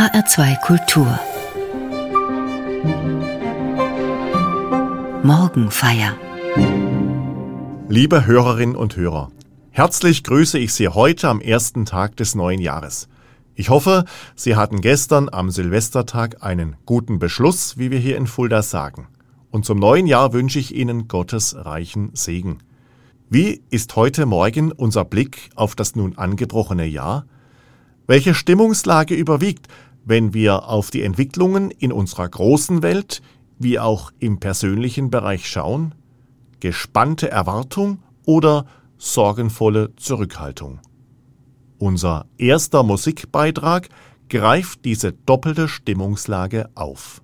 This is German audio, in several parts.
HR2 Kultur Morgenfeier Liebe Hörerinnen und Hörer, herzlich grüße ich Sie heute am ersten Tag des neuen Jahres. Ich hoffe, Sie hatten gestern am Silvestertag einen guten Beschluss, wie wir hier in Fulda sagen. Und zum neuen Jahr wünsche ich Ihnen Gottes reichen Segen. Wie ist heute Morgen unser Blick auf das nun angebrochene Jahr? Welche Stimmungslage überwiegt, wenn wir auf die Entwicklungen in unserer großen Welt wie auch im persönlichen Bereich schauen? Gespannte Erwartung oder sorgenvolle Zurückhaltung? Unser erster Musikbeitrag greift diese doppelte Stimmungslage auf.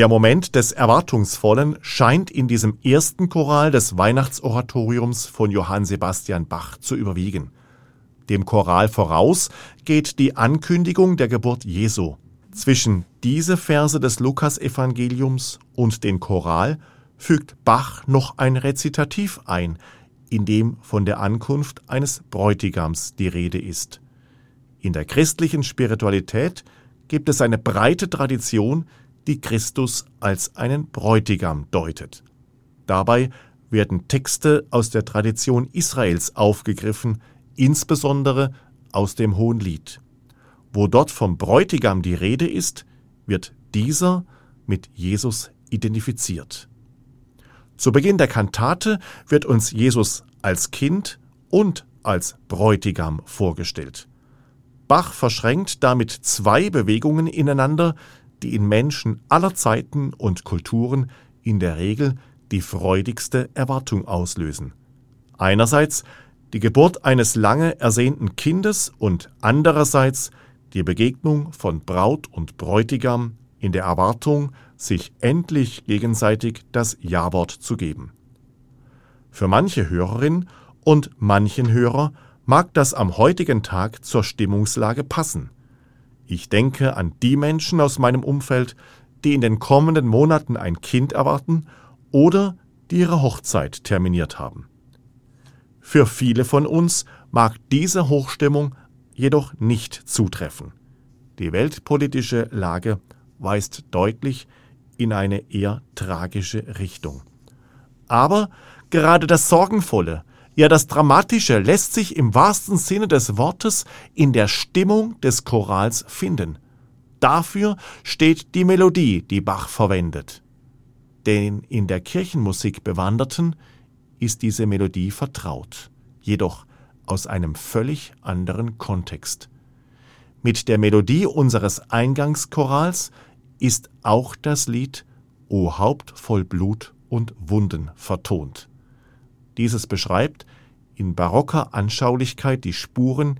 Der Moment des Erwartungsvollen scheint in diesem ersten Choral des Weihnachtsoratoriums von Johann Sebastian Bach zu überwiegen. Dem Choral voraus geht die Ankündigung der Geburt Jesu. Zwischen diese Verse des Lukasevangeliums und den Choral fügt Bach noch ein Rezitativ ein, in dem von der Ankunft eines Bräutigams die Rede ist. In der christlichen Spiritualität gibt es eine breite Tradition, die Christus als einen Bräutigam deutet. Dabei werden Texte aus der Tradition Israels aufgegriffen, insbesondere aus dem Hohen Lied. Wo dort vom Bräutigam die Rede ist, wird dieser mit Jesus identifiziert. Zu Beginn der Kantate wird uns Jesus als Kind und als Bräutigam vorgestellt. Bach verschränkt damit zwei Bewegungen ineinander, die in Menschen aller Zeiten und Kulturen in der Regel die freudigste Erwartung auslösen. Einerseits die Geburt eines lange ersehnten Kindes und andererseits die Begegnung von Braut und Bräutigam in der Erwartung, sich endlich gegenseitig das Ja-Wort zu geben. Für manche Hörerin und manchen Hörer mag das am heutigen Tag zur Stimmungslage passen. Ich denke an die Menschen aus meinem Umfeld, die in den kommenden Monaten ein Kind erwarten oder die ihre Hochzeit terminiert haben. Für viele von uns mag diese Hochstimmung jedoch nicht zutreffen. Die weltpolitische Lage weist deutlich in eine eher tragische Richtung. Aber gerade das Sorgenvolle, ja, das Dramatische lässt sich im wahrsten Sinne des Wortes in der Stimmung des Chorals finden. Dafür steht die Melodie, die Bach verwendet. Den in der Kirchenmusik Bewanderten ist diese Melodie vertraut, jedoch aus einem völlig anderen Kontext. Mit der Melodie unseres Eingangschorals ist auch das Lied O Haupt voll Blut und Wunden vertont. Dieses beschreibt in barocker Anschaulichkeit die Spuren,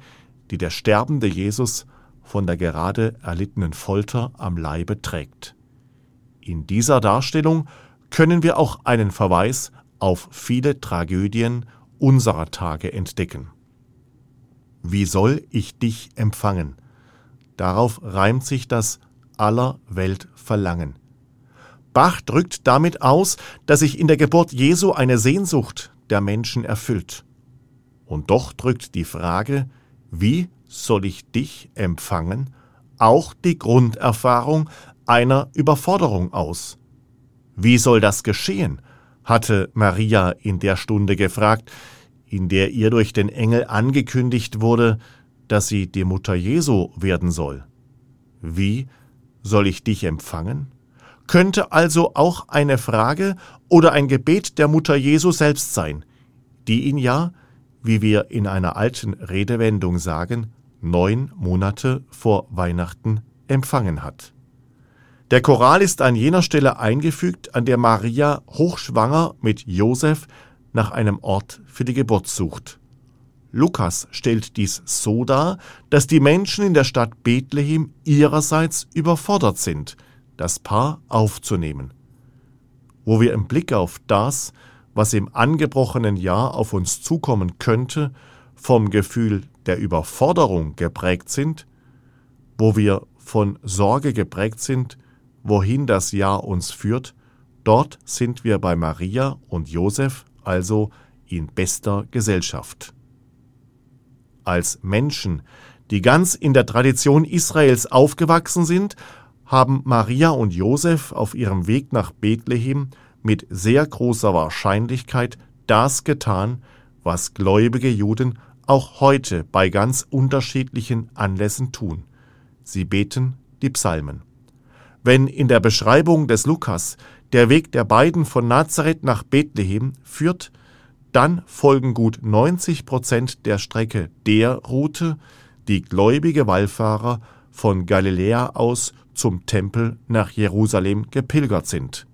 die der sterbende Jesus von der gerade erlittenen Folter am Leibe trägt. In dieser Darstellung können wir auch einen Verweis auf viele Tragödien unserer Tage entdecken. Wie soll ich dich empfangen? Darauf reimt sich das aller Welt Verlangen. Bach drückt damit aus, dass sich in der Geburt Jesu eine Sehnsucht der Menschen erfüllt. Und doch drückt die Frage, wie soll ich dich empfangen, auch die Grunderfahrung einer Überforderung aus. Wie soll das geschehen? hatte Maria in der Stunde gefragt, in der ihr durch den Engel angekündigt wurde, dass sie die Mutter Jesu werden soll. Wie soll ich dich empfangen? Könnte also auch eine Frage oder ein Gebet der Mutter Jesu selbst sein, die ihn ja, wie wir in einer alten Redewendung sagen, neun Monate vor Weihnachten empfangen hat. Der Choral ist an jener Stelle eingefügt, an der Maria hochschwanger mit Josef nach einem Ort für die Geburt sucht. Lukas stellt dies so dar, dass die Menschen in der Stadt Bethlehem ihrerseits überfordert sind, das Paar aufzunehmen. Wo wir im Blick auf das, was im angebrochenen Jahr auf uns zukommen könnte, vom Gefühl der Überforderung geprägt sind, wo wir von Sorge geprägt sind, wohin das Jahr uns führt, dort sind wir bei Maria und Josef also in bester Gesellschaft. Als Menschen, die ganz in der Tradition Israels aufgewachsen sind, haben Maria und Josef auf ihrem Weg nach Bethlehem mit sehr großer Wahrscheinlichkeit das getan, was gläubige Juden auch heute bei ganz unterschiedlichen Anlässen tun. Sie beten die Psalmen. Wenn in der Beschreibung des Lukas der Weg der beiden von Nazareth nach Bethlehem führt, dann folgen gut 90 Prozent der Strecke der Route, die gläubige Wallfahrer von Galiläa aus zum Tempel nach Jerusalem gepilgert sind.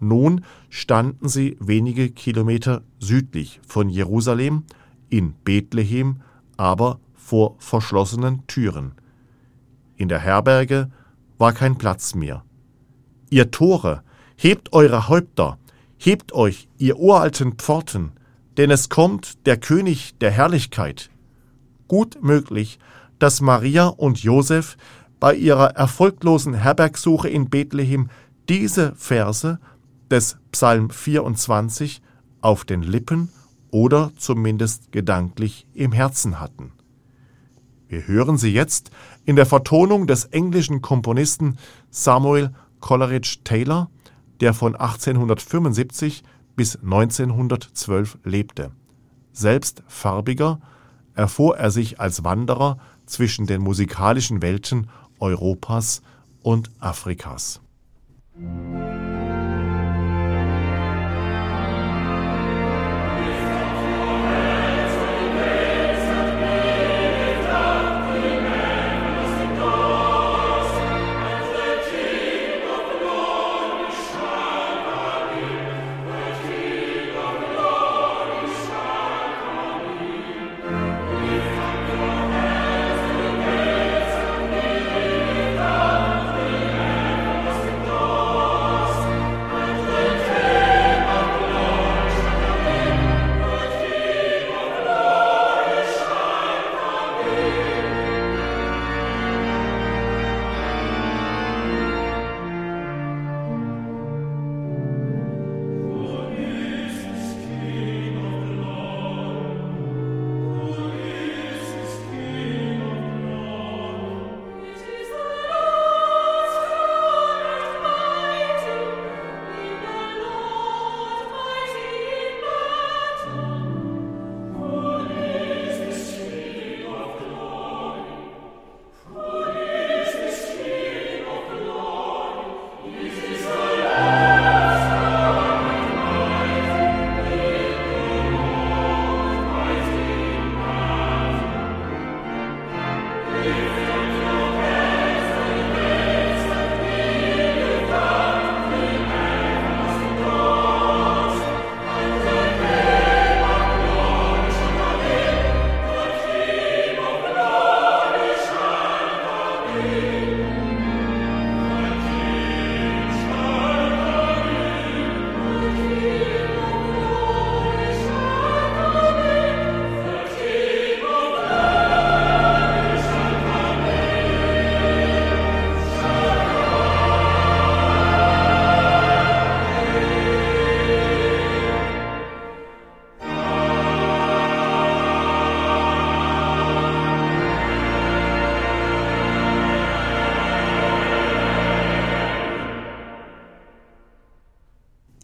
Nun standen sie wenige Kilometer südlich von Jerusalem, in Bethlehem, aber vor verschlossenen Türen. In der Herberge war kein Platz mehr. Ihr Tore, hebt eure Häupter, hebt euch, ihr uralten Pforten, denn es kommt der König der Herrlichkeit. Gut möglich, dass Maria und Josef bei ihrer erfolglosen Herbergsuche in Bethlehem diese Verse des Psalm 24 auf den Lippen oder zumindest gedanklich im Herzen hatten. Wir hören sie jetzt in der Vertonung des englischen Komponisten Samuel Coleridge Taylor, der von 1875 bis 1912 lebte. Selbst farbiger erfuhr er sich als Wanderer zwischen den musikalischen Welten Europas und Afrikas.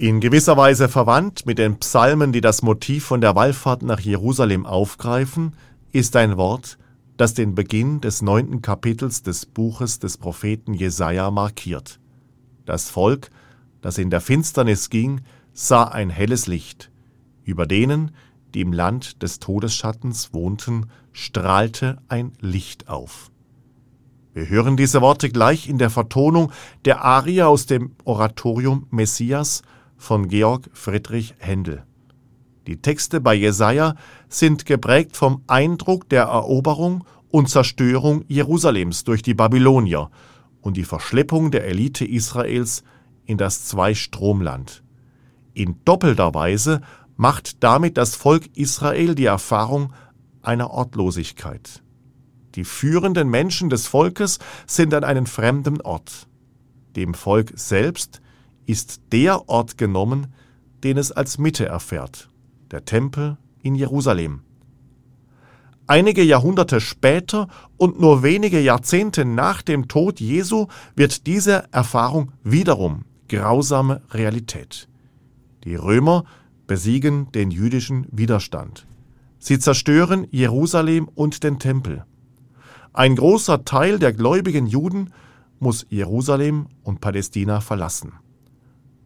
In gewisser Weise verwandt mit den Psalmen, die das Motiv von der Wallfahrt nach Jerusalem aufgreifen, ist ein Wort, das den Beginn des neunten Kapitels des Buches des Propheten Jesaja markiert. Das Volk, das in der Finsternis ging, sah ein helles Licht. Über denen, die im Land des Todesschattens wohnten, strahlte ein Licht auf. Wir hören diese Worte gleich in der Vertonung der Arie aus dem Oratorium Messias von Georg Friedrich Händel. Die Texte bei Jesaja sind geprägt vom Eindruck der Eroberung und Zerstörung Jerusalems durch die Babylonier und die Verschleppung der Elite Israels in das Zweistromland. In doppelter Weise macht damit das Volk Israel die Erfahrung einer Ortlosigkeit. Die führenden Menschen des Volkes sind an einen fremden Ort. Dem Volk selbst ist der Ort genommen, den es als Mitte erfährt, der Tempel in Jerusalem. Einige Jahrhunderte später und nur wenige Jahrzehnte nach dem Tod Jesu wird diese Erfahrung wiederum grausame Realität. Die Römer besiegen den jüdischen Widerstand. Sie zerstören Jerusalem und den Tempel. Ein großer Teil der gläubigen Juden muss Jerusalem und Palästina verlassen.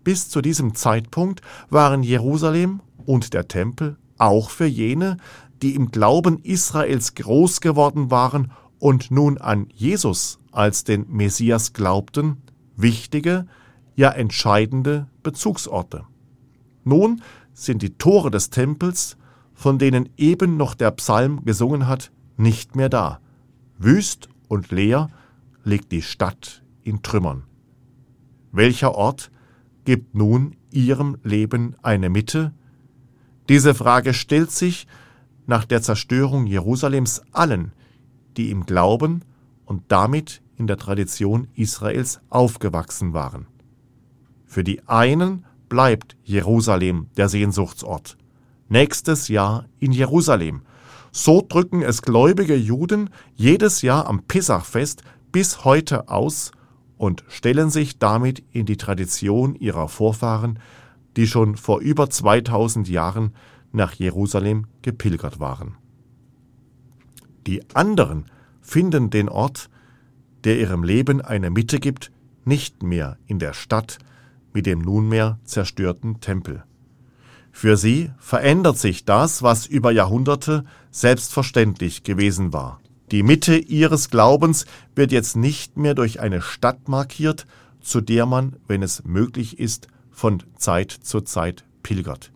Bis zu diesem Zeitpunkt waren Jerusalem und der Tempel auch für jene, die im Glauben Israels groß geworden waren und nun an Jesus als den Messias glaubten, wichtige, ja entscheidende Bezugsorte. Nun sind die Tore des Tempels, von denen eben noch der Psalm gesungen hat, nicht mehr da. Wüst und leer liegt die Stadt in Trümmern. Welcher Ort gibt nun ihrem Leben eine Mitte? Diese Frage stellt sich nach der Zerstörung Jerusalems allen, die im Glauben und damit in der Tradition Israels aufgewachsen waren. Für die einen bleibt Jerusalem der Sehnsuchtsort. Nächstes Jahr in Jerusalem, so drücken es gläubige Juden jedes Jahr am Pessachfest bis heute aus und stellen sich damit in die Tradition ihrer Vorfahren, die schon vor über 2000 Jahren nach Jerusalem gepilgert waren. Die anderen finden den Ort, der ihrem Leben eine Mitte gibt, nicht mehr in der Stadt mit dem nunmehr zerstörten Tempel. Für sie verändert sich das, was über Jahrhunderte selbstverständlich gewesen war. Die Mitte ihres Glaubens wird jetzt nicht mehr durch eine Stadt markiert, zu der man, wenn es möglich ist, von Zeit zu Zeit pilgert.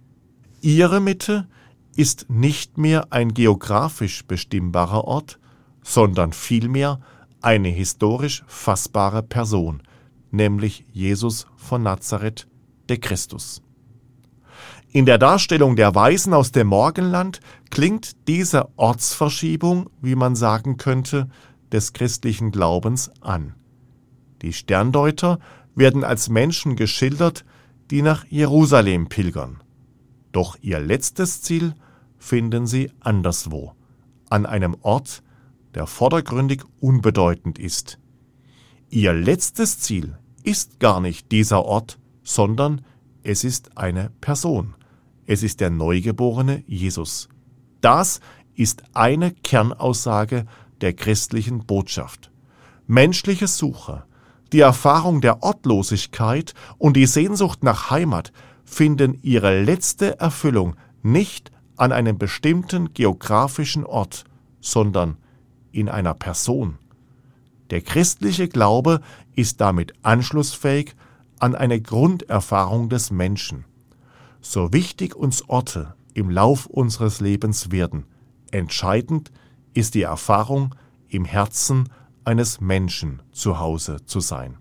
Ihre Mitte ist nicht mehr ein geografisch bestimmbarer Ort, sondern vielmehr eine historisch fassbare Person, nämlich Jesus von Nazareth, der Christus. In der Darstellung der Weisen aus dem Morgenland klingt diese Ortsverschiebung, wie man sagen könnte, des christlichen Glaubens an. Die Sterndeuter werden als Menschen geschildert, die nach Jerusalem pilgern. Doch ihr letztes Ziel finden sie anderswo, an einem Ort, der vordergründig unbedeutend ist. Ihr letztes Ziel ist gar nicht dieser Ort, sondern es ist eine Person. Es ist der neugeborene Jesus. Das ist eine Kernaussage der christlichen Botschaft. Menschliche Suche, die Erfahrung der Ortlosigkeit und die Sehnsucht nach Heimat finden ihre letzte Erfüllung nicht an einem bestimmten geografischen Ort, sondern in einer Person. Der christliche Glaube ist damit anschlussfähig an eine Grunderfahrung des Menschen. So wichtig uns Orte im Lauf unseres Lebens werden, entscheidend ist die Erfahrung, im Herzen eines Menschen zu Hause zu sein.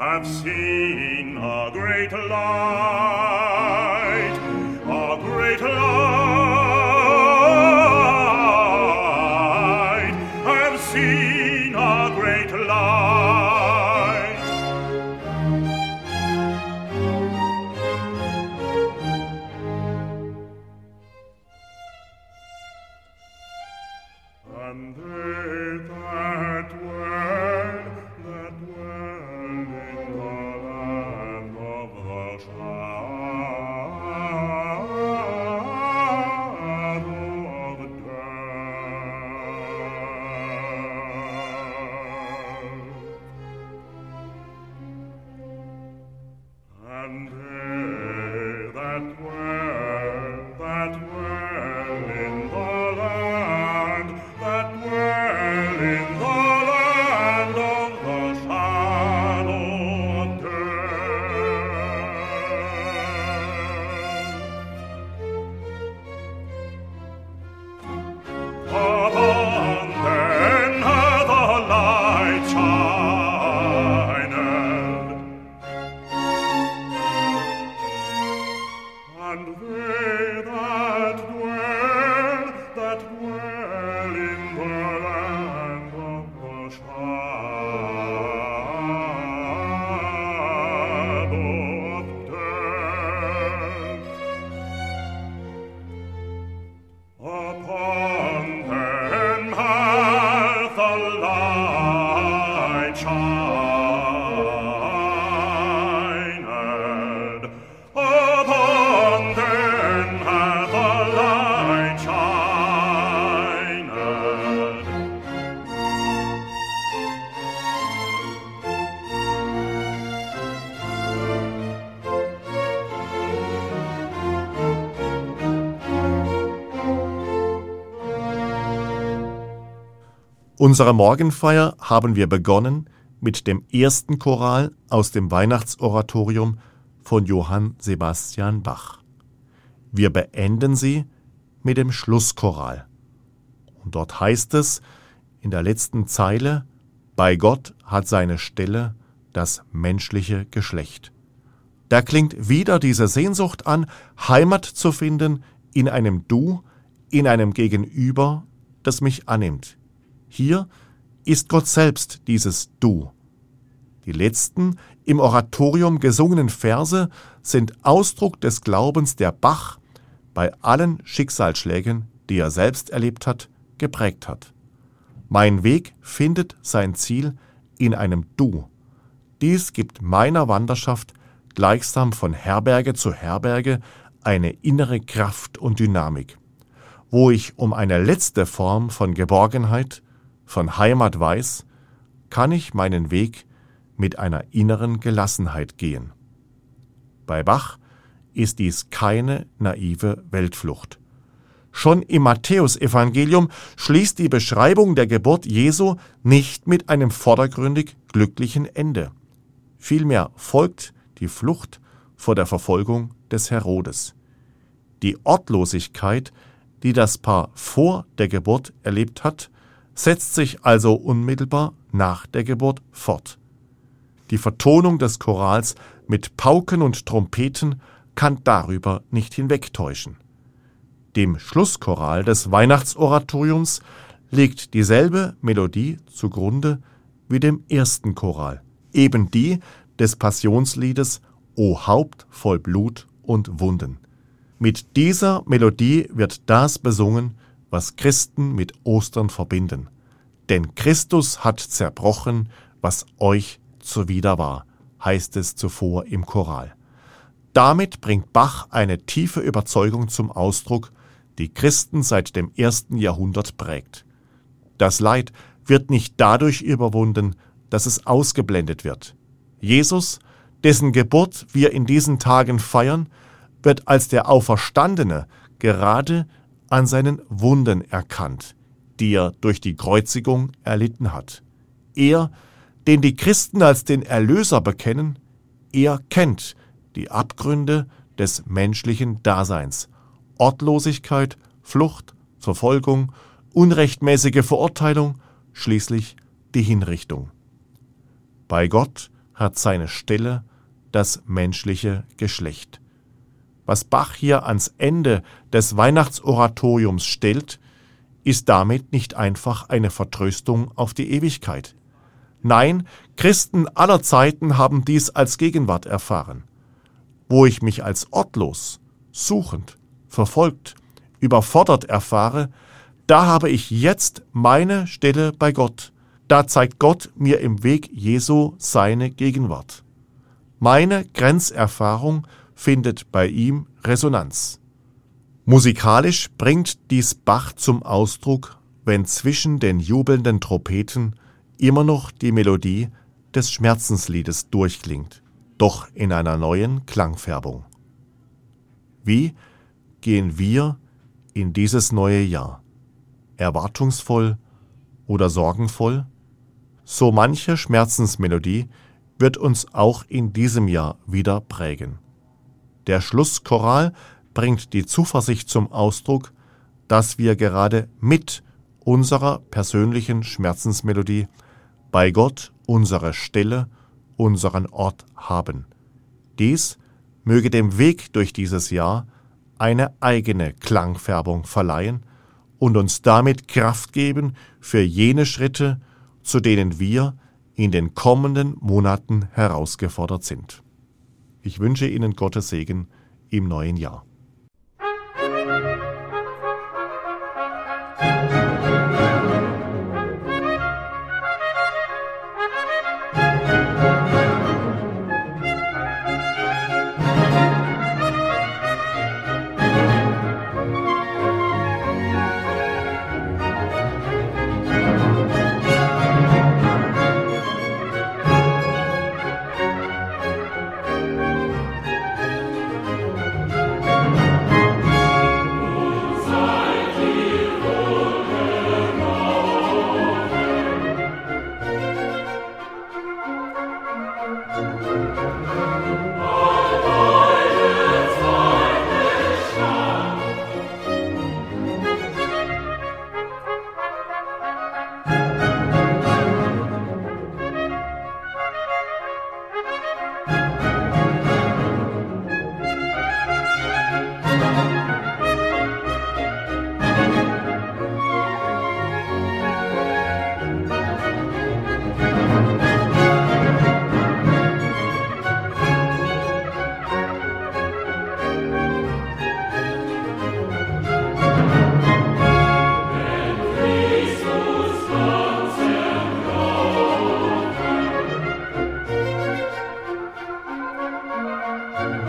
have seen a great light. Unsere Morgenfeier haben wir begonnen mit dem ersten Choral aus dem Weihnachtsoratorium von Johann Sebastian Bach. Wir beenden sie mit dem Schlusschoral. Und dort heißt es in der letzten Zeile, bei Gott hat seine Stelle das menschliche Geschlecht. Da klingt wieder diese Sehnsucht an, Heimat zu finden in einem Du, in einem Gegenüber, das mich annimmt, hier ist Gott selbst dieses Du. Die letzten im Oratorium gesungenen Verse sind Ausdruck des Glaubens, der Bach bei allen Schicksalsschlägen, die er selbst erlebt hat, geprägt hat. Mein Weg findet sein Ziel in einem Du. Dies gibt meiner Wanderschaft gleichsam von Herberge zu Herberge eine innere Kraft und Dynamik, wo ich um eine letzte Form von Geborgenheit von Heimat weiß, kann ich meinen Weg mit einer inneren Gelassenheit gehen. Bei Bach ist dies keine naive Weltflucht. Schon im Matthäusevangelium schließt die Beschreibung der Geburt Jesu nicht mit einem vordergründig glücklichen Ende. Vielmehr folgt die Flucht vor der Verfolgung des Herodes. Die Ortlosigkeit, die das Paar vor der Geburt erlebt hat, setzt sich also unmittelbar nach der Geburt fort. Die Vertonung des Chorals mit Pauken und Trompeten kann darüber nicht hinwegtäuschen. Dem Schlusschoral des Weihnachtsoratoriums liegt dieselbe Melodie zugrunde wie dem ersten Choral, eben die des Passionsliedes O Haupt voll Blut und Wunden. Mit dieser Melodie wird das besungen, was Christen mit Ostern verbinden. Denn Christus hat zerbrochen, was euch zuwider war, heißt es zuvor im Choral. Damit bringt Bach eine tiefe Überzeugung zum Ausdruck, die Christen seit dem ersten Jahrhundert prägt. Das Leid wird nicht dadurch überwunden, dass es ausgeblendet wird. Jesus, dessen Geburt wir in diesen Tagen feiern, wird als der Auferstandene gerade an seinen Wunden erkannt, die er durch die Kreuzigung erlitten hat. Er, den die Christen als den Erlöser bekennen, er kennt die Abgründe des menschlichen Daseins, Ortlosigkeit, Flucht, Verfolgung, unrechtmäßige Verurteilung, schließlich die Hinrichtung. Bei Gott hat seine Stelle das menschliche Geschlecht. Was Bach hier ans Ende des Weihnachtsoratoriums stellt, ist damit nicht einfach eine Vertröstung auf die Ewigkeit. Nein, Christen aller Zeiten haben dies als Gegenwart erfahren. Wo ich mich als ortlos, suchend, verfolgt, überfordert erfahre, da habe ich jetzt meine Stelle bei Gott. Da zeigt Gott mir im Weg Jesu seine Gegenwart. Meine Grenzerfahrung findet bei ihm Resonanz. Musikalisch bringt dies Bach zum Ausdruck, wenn zwischen den jubelnden Trompeten immer noch die Melodie des Schmerzensliedes durchklingt, doch in einer neuen Klangfärbung. Wie gehen wir in dieses neue Jahr? Erwartungsvoll oder sorgenvoll? So manche Schmerzensmelodie wird uns auch in diesem Jahr wieder prägen. Der Schlusschoral bringt die Zuversicht zum Ausdruck, dass wir gerade mit unserer persönlichen Schmerzensmelodie bei Gott unsere Stelle, unseren Ort haben. Dies möge dem Weg durch dieses Jahr eine eigene Klangfärbung verleihen und uns damit Kraft geben für jene Schritte, zu denen wir in den kommenden Monaten herausgefordert sind. Ich wünsche Ihnen Gottes Segen im neuen Jahr. Ad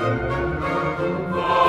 Oh,